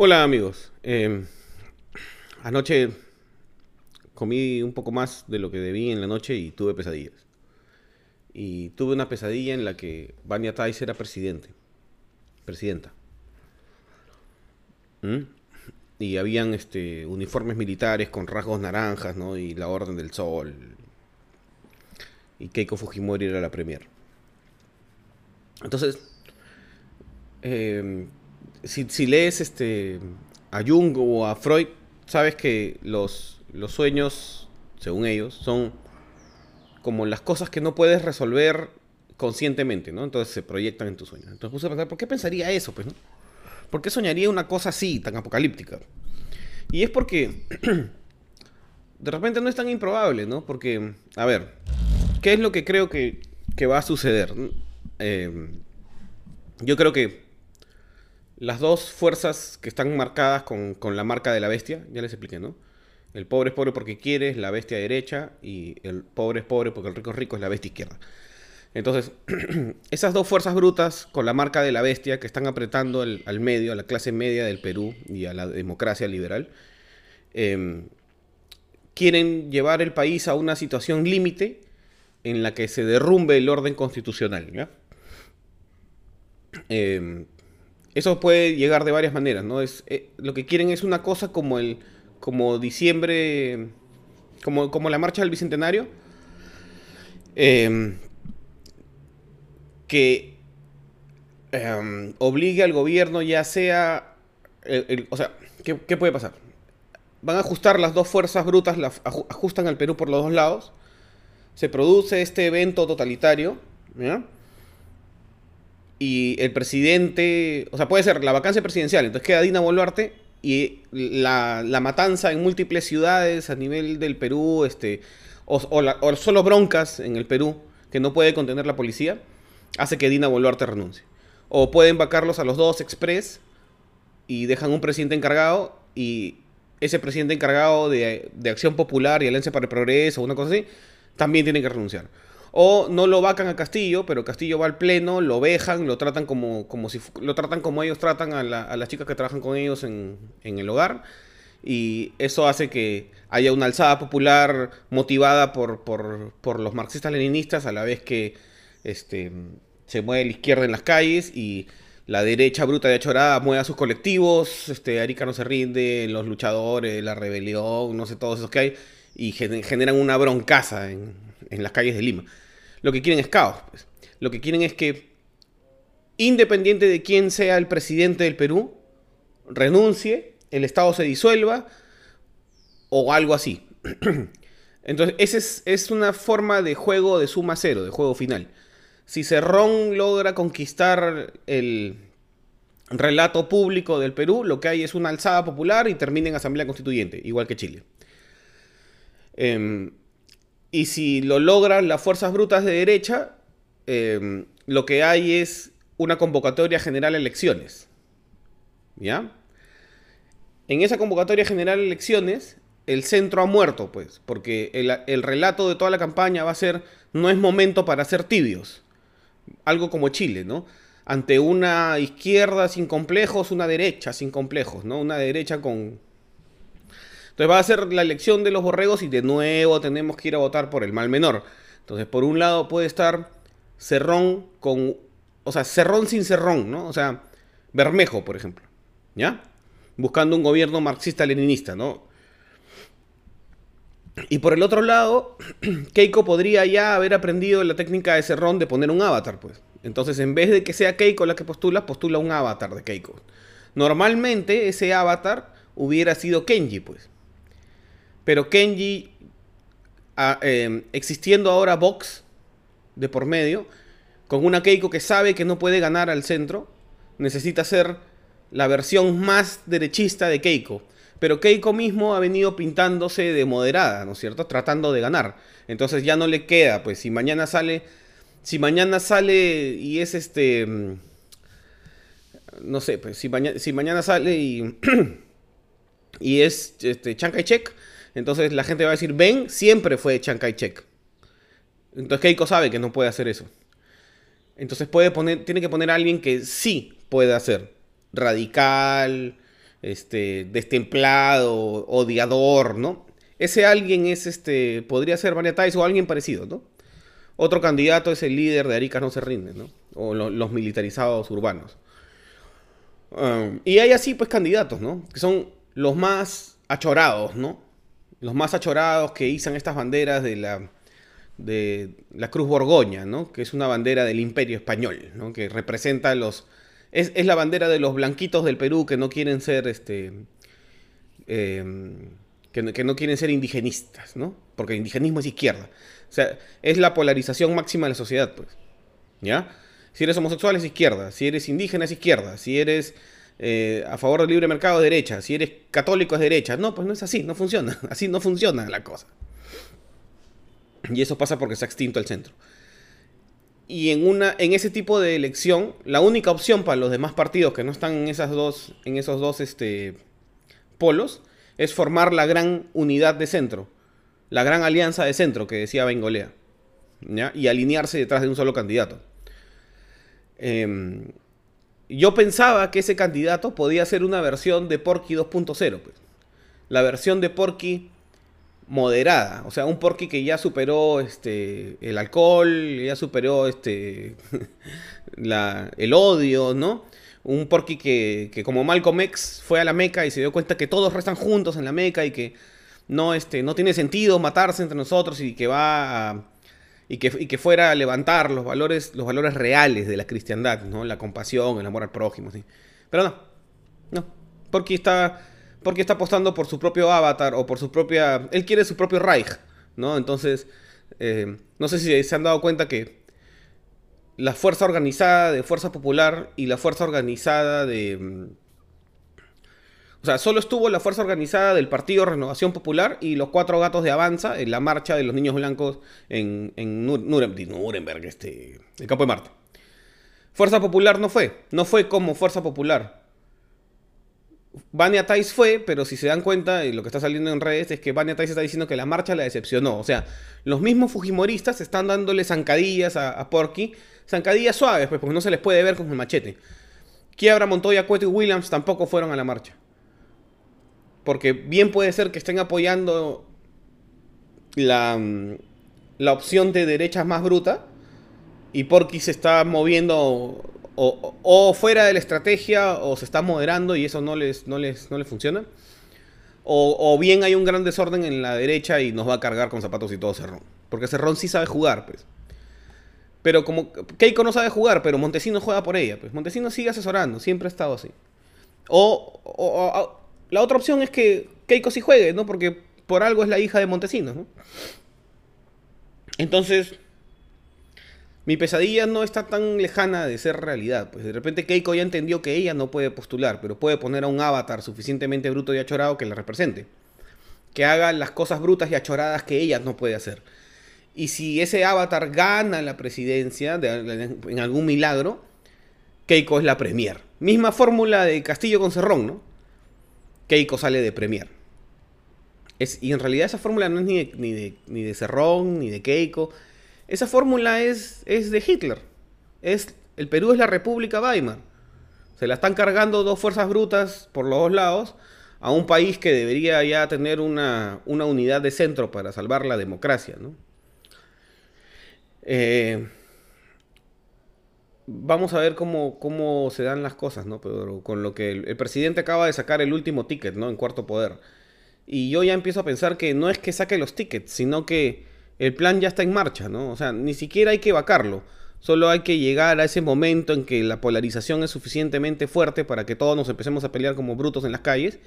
Hola amigos. Eh, anoche comí un poco más de lo que debí en la noche y tuve pesadillas. Y tuve una pesadilla en la que Vania Tais era presidente. Presidenta. ¿Mm? Y habían este, uniformes militares con rasgos naranjas, ¿no? Y la Orden del Sol. Y Keiko Fujimori era la premier. Entonces, eh, si, lees este, a Jung o a Freud, sabes que los, los sueños, según ellos, son como las cosas que no puedes resolver conscientemente, ¿no? Entonces se proyectan en tus sueños. Entonces puse a pensar, ¿por qué pensaría eso, pues, no? ¿Por qué soñaría una cosa así, tan apocalíptica? Y es porque de repente no es tan improbable, ¿no? Porque, a ver, ¿qué es lo que creo que, que va a suceder? Eh, yo creo que las dos fuerzas que están marcadas con, con, la marca de la bestia, ya les expliqué, ¿no? El pobre es pobre porque quiere, es la bestia derecha, y el pobre es pobre porque el rico es rico, es la bestia izquierda. Entonces, esas dos fuerzas brutas con la marca de la bestia que están apretando al medio, a la clase media del Perú y a la democracia liberal, eh, quieren llevar el país a una situación límite en la que se derrumbe el orden constitucional. ¿ya? Eh, eso puede llegar de varias maneras, ¿no? Es, eh, lo que quieren es una cosa como el como diciembre, como, como la marcha del Bicentenario, eh, que eh, obligue al gobierno ya sea, o sea, ¿qué, ¿qué, puede pasar? Van a ajustar las dos fuerzas brutas, ajustan al Perú por los dos lados, se produce este evento totalitario, ¿ya? Y el presidente, o sea, puede ser la vacancia presidencial, entonces queda Dina Boluarte y la, la matanza en múltiples ciudades a nivel del Perú, este, o, o, la, o, solo broncas en el Perú que no puede contener la policía, hace que Dina Boluarte renuncie. O pueden vacarlos a los dos express y dejan un presidente encargado y ese presidente encargado de, de Acción Popular y Alianza para el Progreso, una cosa así, también tiene que renunciar. O no lo vacan a Castillo, pero Castillo va al pleno, lo vejan, lo tratan como, como si lo tratan como ellos tratan a, la, las chicas que trabajan con ellos en, en, el hogar. Y eso hace que haya una alzada popular motivada por, por, por los marxistas leninistas, a la vez que este, se mueve la izquierda en las calles y la derecha bruta de Achorada mueve a sus colectivos, este, Arica no se rinde, los luchadores, la rebelión, no sé, todos esos que hay, y generan una broncaza en, las calles de Lima. Lo que quieren es caos. Pues. Lo que quieren es que, independiente de quién sea el presidente del Perú, renuncie, el Estado se disuelva o algo así. Entonces, esa es, es, una forma de juego de suma cero, de juego final. Si Cerrón logra conquistar el relato público del Perú, lo que hay es una alzada popular y termina en asamblea constituyente, igual que Chile. Eh, y si lo logran las fuerzas brutas de derecha, eh, lo que hay es una convocatoria general a elecciones. ¿Ya? En esa convocatoria general a elecciones, el centro ha muerto, pues, porque el, el, relato de toda la campaña va a ser, no es momento para ser tibios. Algo como Chile, ¿no? Ante una izquierda sin complejos, una derecha sin complejos, ¿no? Una derecha con, entonces va a ser la elección de los borregos y de nuevo tenemos que ir a votar por el mal menor. Entonces, por un lado puede estar Cerrón con. O sea, Cerrón sin Cerrón, ¿no? O sea, Bermejo, por ejemplo. ¿Ya? Buscando un gobierno marxista-leninista, ¿no? Y por el otro lado, Keiko podría ya haber aprendido la técnica de Cerrón de poner un avatar, pues. Entonces, en vez de que sea Keiko la que postula, postula un avatar de Keiko. Normalmente, ese avatar hubiera sido Kenji, pues. Pero Kenji, a, eh, existiendo ahora Vox de por medio, con una Keiko que sabe que no puede ganar al centro, necesita ser la versión más derechista de Keiko. Pero Keiko mismo ha venido pintándose de moderada, ¿no es cierto? Tratando de ganar. Entonces ya no le queda, pues si mañana sale, si mañana sale y es este, no sé, pues si, mañana, si mañana sale y, y es este, Chiang Kai-shek, entonces la gente va a decir, Ben siempre fue Chiang Kai-shek. Entonces Keiko sabe que no puede hacer eso. Entonces puede poner, tiene que poner a alguien que sí puede hacer. Radical, este, destemplado, odiador, ¿no? Ese alguien es, este, podría ser María o alguien parecido, ¿no? Otro candidato es el líder de Arica no se rinde, ¿no? O los militarizados urbanos. Um, y hay así, pues, candidatos, ¿no? Que son los más achorados, ¿no? Los más achorados que izan estas banderas de la, de la Cruz Borgoña, ¿no? Que es una bandera del Imperio Español, ¿no? Que representa los... Es, la bandera de los blanquitos del Perú que no quieren ser, este... Em, que, que, no quieren ser indigenistas, ¿no? Porque el indigenismo es izquierda. O sea, es la polarización máxima de la sociedad, pues. ¿Ya? Si eres homosexual es izquierda, si eres indígena es izquierda, si eres eh, a favor del libre mercado es derecha, si eres católico es derecha. No, pues no es así, no funciona. Así no funciona la cosa. Y eso pasa porque se ha extinto el centro. Y en, una, en ese tipo de elección, la única opción para los demás partidos que no están en, esas dos, en esos dos este, polos es formar la gran unidad de centro la gran alianza de centro que decía Bengolea, ¿ya? y alinearse detrás de un solo candidato. Em, yo pensaba que ese candidato podía ser una versión de Porky 2.0, pues. la versión de Porky moderada, o sea, un Porky que ya superó este, el alcohol, ya superó este, el odio, ¿no? Un Porky que, que como Malcolm X fue a la Meca y se dio cuenta que todos restan juntos en la Meca y que no, este, no tiene sentido matarse entre nosotros y que va a, y que, y que, fuera a levantar los valores, los valores reales de la cristiandad, ¿no? La compasión, el amor al prójimo, ¿sí? Pero no, no, porque está, porque está apostando por su propio avatar o por su propia, él quiere su propio Reich, ¿no? Entonces, eh, no sé si se han dado cuenta que la fuerza organizada de Fuerza Popular y la fuerza organizada de o sea, solo estuvo la fuerza organizada del Partido Renovación Popular y los cuatro gatos de Avanza en la marcha de los niños blancos en, Nuremberg, este, el Campo de Marte. Fuerza Popular no fue, no fue como Fuerza Popular. Vania Tais fue, pero si se dan cuenta, y lo que está saliendo en redes es que Vania Tais está diciendo que la marcha la decepcionó. O sea, los mismos Fujimoristas están dándole zancadillas a, Porky, zancadillas suaves, pues, porque no se les puede ver con el machete. Quiebra, Montoya, Cueto y Williams tampoco fueron a la marcha. Porque bien puede ser que estén apoyando la, mm, la opción de derechas más bruta y Porky se está moviendo o, fuera de la estrategia o se está moderando y eso no les, no les, no les funciona. O, bien hay un gran desorden en la derecha y nos va a cargar con zapatos y todo Cerrón. Porque Cerrón sí sabe jugar, pues. Pero como Keiko no sabe jugar, pero Montesino juega por ella, pues. Montesino sigue asesorando, siempre ha estado así. o la otra opción es que Keiko sí juegue, ¿no? Porque por algo es la hija de Montesinos, ¿no? Entonces, mi pesadilla no está tan lejana de ser realidad. Pues de repente Keiko ya entendió que ella no puede postular, pero puede poner a un avatar suficientemente bruto y achorado que la represente. Que haga las cosas brutas y achoradas que ella no puede hacer. Y si ese avatar gana la presidencia en algún milagro, Keiko es la premier. Misma fórmula de Castillo con Cerrón, ¿no? Keiko sale de Premier. Y en realidad esa fórmula no es ni de, ni ni de Cerrón, ni de Keiko. Esa fórmula es, es de Hitler. Es, el Perú es la República Weimar. Se la están cargando dos fuerzas brutas por los dos lados a un país que debería ya tener una, una unidad de centro para salvar la democracia. ¿no? Eh, vamos a ver cómo, cómo se dan las cosas, ¿no? Pero con lo que el, presidente acaba de sacar el último ticket, ¿no? En cuarto poder. Y yo ya empiezo a pensar que no es que saque los tickets, sino que el plan ya está en marcha, ¿no? O sea, ni siquiera hay que vacarlo. Solo hay que llegar a ese momento en que la polarización es suficientemente fuerte para que todos nos empecemos a pelear como brutos en las calles,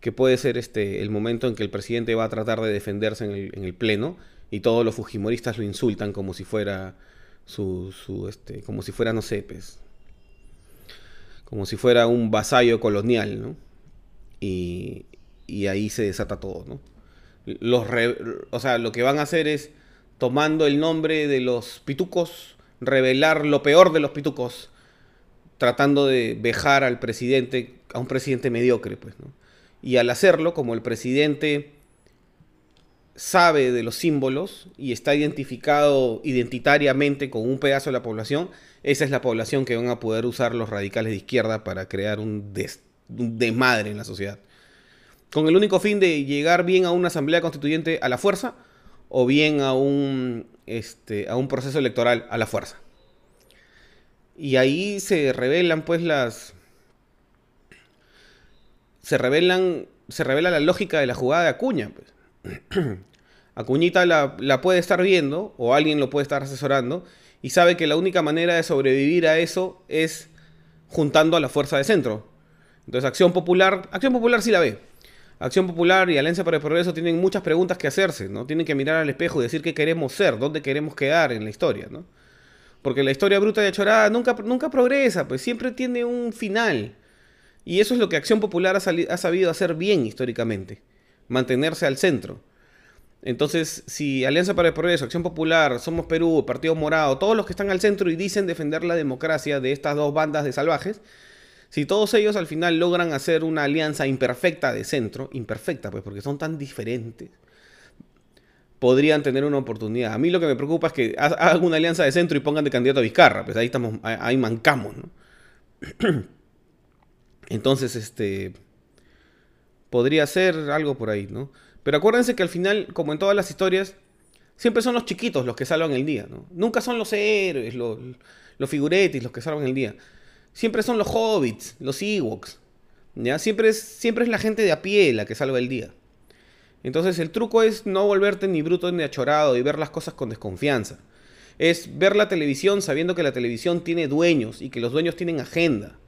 que puede ser este el momento en que el presidente va a tratar de defenderse en el, en el pleno y todos los fujimoristas lo insultan como si fuera su, su este, como si fuera, no sé, pues, como si fuera un vasallo colonial, ¿no? Y, y ahí se desata todo, ¿no? Los o sea, lo que van a hacer es, tomando el nombre de los pitucos, revelar lo peor de los pitucos, tratando de vejar al presidente, a un presidente mediocre, pues, ¿no? Y al hacerlo, como el presidente sabe de los símbolos y está identificado identitariamente con un pedazo de la población, esa es la población que van a poder usar los radicales de izquierda para crear un desmadre en la sociedad. Con el único fin de llegar bien a una asamblea constituyente a la fuerza o bien a un, este, a un proceso electoral a la fuerza. Y ahí se revelan pues las... Se revelan, se revela la lógica de la jugada de Acuña. Pues. Acuñita la, la puede estar viendo o alguien lo puede estar asesorando y sabe que la única manera de sobrevivir a eso es juntando a la fuerza de centro. Entonces Acción Popular, Acción Popular sí la ve. Acción Popular y Alianza para el Progreso tienen muchas preguntas que hacerse, ¿no? Tienen que mirar al espejo y decir qué queremos ser, dónde queremos quedar en la historia, ¿no? Porque la historia bruta y achorada nunca, nunca progresa, pues siempre tiene un final. Y eso es lo que Acción Popular ha sabido hacer bien históricamente, mantenerse al centro. Entonces, si Alianza para el Progreso, Acción Popular, Somos Perú, Partido Morado, todos los que están al centro y dicen defender la democracia de estas dos bandas de salvajes, si todos ellos al final logran hacer una alianza imperfecta de centro, imperfecta pues porque son tan diferentes, podrían tener una oportunidad. A mí lo que me preocupa es que hagan una alianza de centro y pongan de candidato a Vizcarra, pues ahí estamos, ahí mancamos, ¿no? Entonces, este podría ser algo por ahí, ¿no? Pero acuérdense que al final, como en todas las historias, siempre son los chiquitos los que salvan el día, ¿no? Nunca son los héroes, los, los figuretis los que salvan el día. Siempre son los hobbits, los Ewoks. ¿ya? Siempre, es, siempre es la gente de a pie la que salva el día. Entonces el truco es no volverte ni bruto ni achorado y ver las cosas con desconfianza. Es ver la televisión sabiendo que la televisión tiene dueños y que los dueños tienen agenda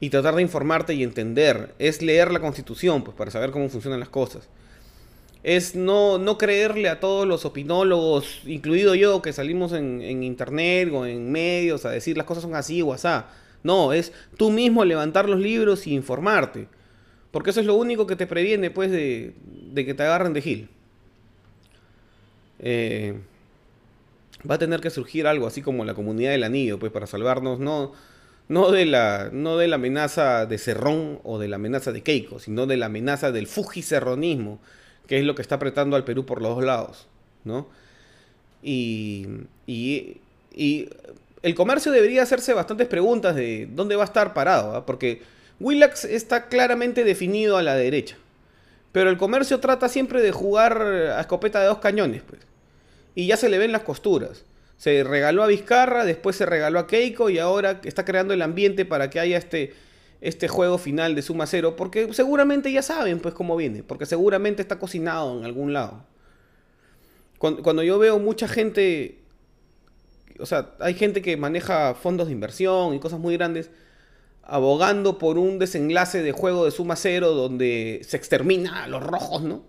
y tratar de informarte y entender. Es leer la constitución, pues, para saber cómo funcionan las cosas. Es no, no creerle a todos los opinólogos, incluido yo, que salimos en, internet o en medios a decir las cosas son así o así. No, es tú mismo levantar los libros y informarte. Porque eso es lo único que te previene, pues, de, de que te agarren de gil. Eh, va a tener que surgir algo así como la comunidad del anillo, pues, para salvarnos, no no de la, no de la amenaza de Cerrón o de la amenaza de Keiko, sino de la amenaza del fujicerronismo, que es lo que está apretando al Perú por los dos lados, ¿no? Y, y, el comercio debería hacerse bastantes preguntas de dónde va a estar parado, ¿ah? porque Willax está claramente definido a la derecha, pero el comercio trata siempre de jugar a escopeta de dos cañones, pues, y ya se le ven las costuras. Se regaló a Vizcarra, después se regaló a Keiko y ahora está creando el ambiente para que haya este, este juego final de suma cero, porque seguramente ya saben pues cómo viene, porque seguramente está cocinado en algún lado. Cuando, yo veo mucha gente, o sea, hay gente que maneja fondos de inversión y cosas muy grandes, abogando por un desenlace de juego de suma cero donde se extermina a los rojos, ¿no?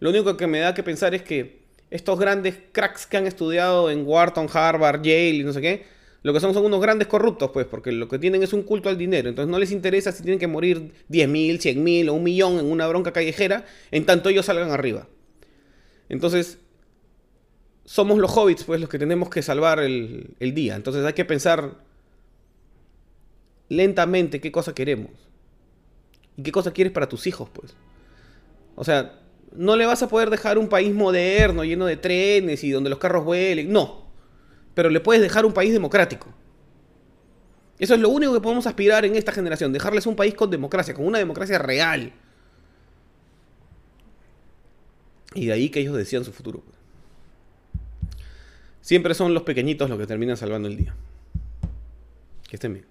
Lo único que me da que pensar es que estos grandes cracks que han estudiado en Wharton, Harvard, Yale y no sé qué, lo que son son unos grandes corruptos, pues, porque lo que tienen es un culto al dinero. Entonces no les interesa si tienen que morir 10.000, 100.000 o un millón en una bronca callejera, en tanto ellos salgan arriba. Entonces, somos los hobbits, pues, los que tenemos que salvar el, el día. Entonces hay que pensar lentamente qué cosa queremos. Y qué cosa quieres para tus hijos, pues. O sea, no le vas a poder dejar un país moderno, lleno de trenes y donde los carros vuelen. No. Pero le puedes dejar un país democrático. Eso es lo único que podemos aspirar en esta generación. Dejarles un país con democracia, con una democracia real. Y de ahí que ellos decían su futuro. Siempre son los pequeñitos los que terminan salvando el día. Que estén bien.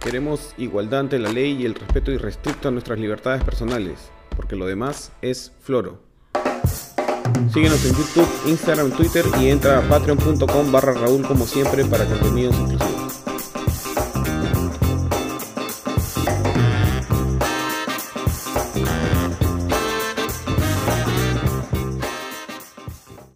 Queremos igualdad ante la ley y el respeto irrestricto a nuestras libertades personales porque lo demás es floro. Síguenos en YouTube, Instagram, Twitter y entra a patreon.com barra Raúl como siempre para contenidos exclusivos.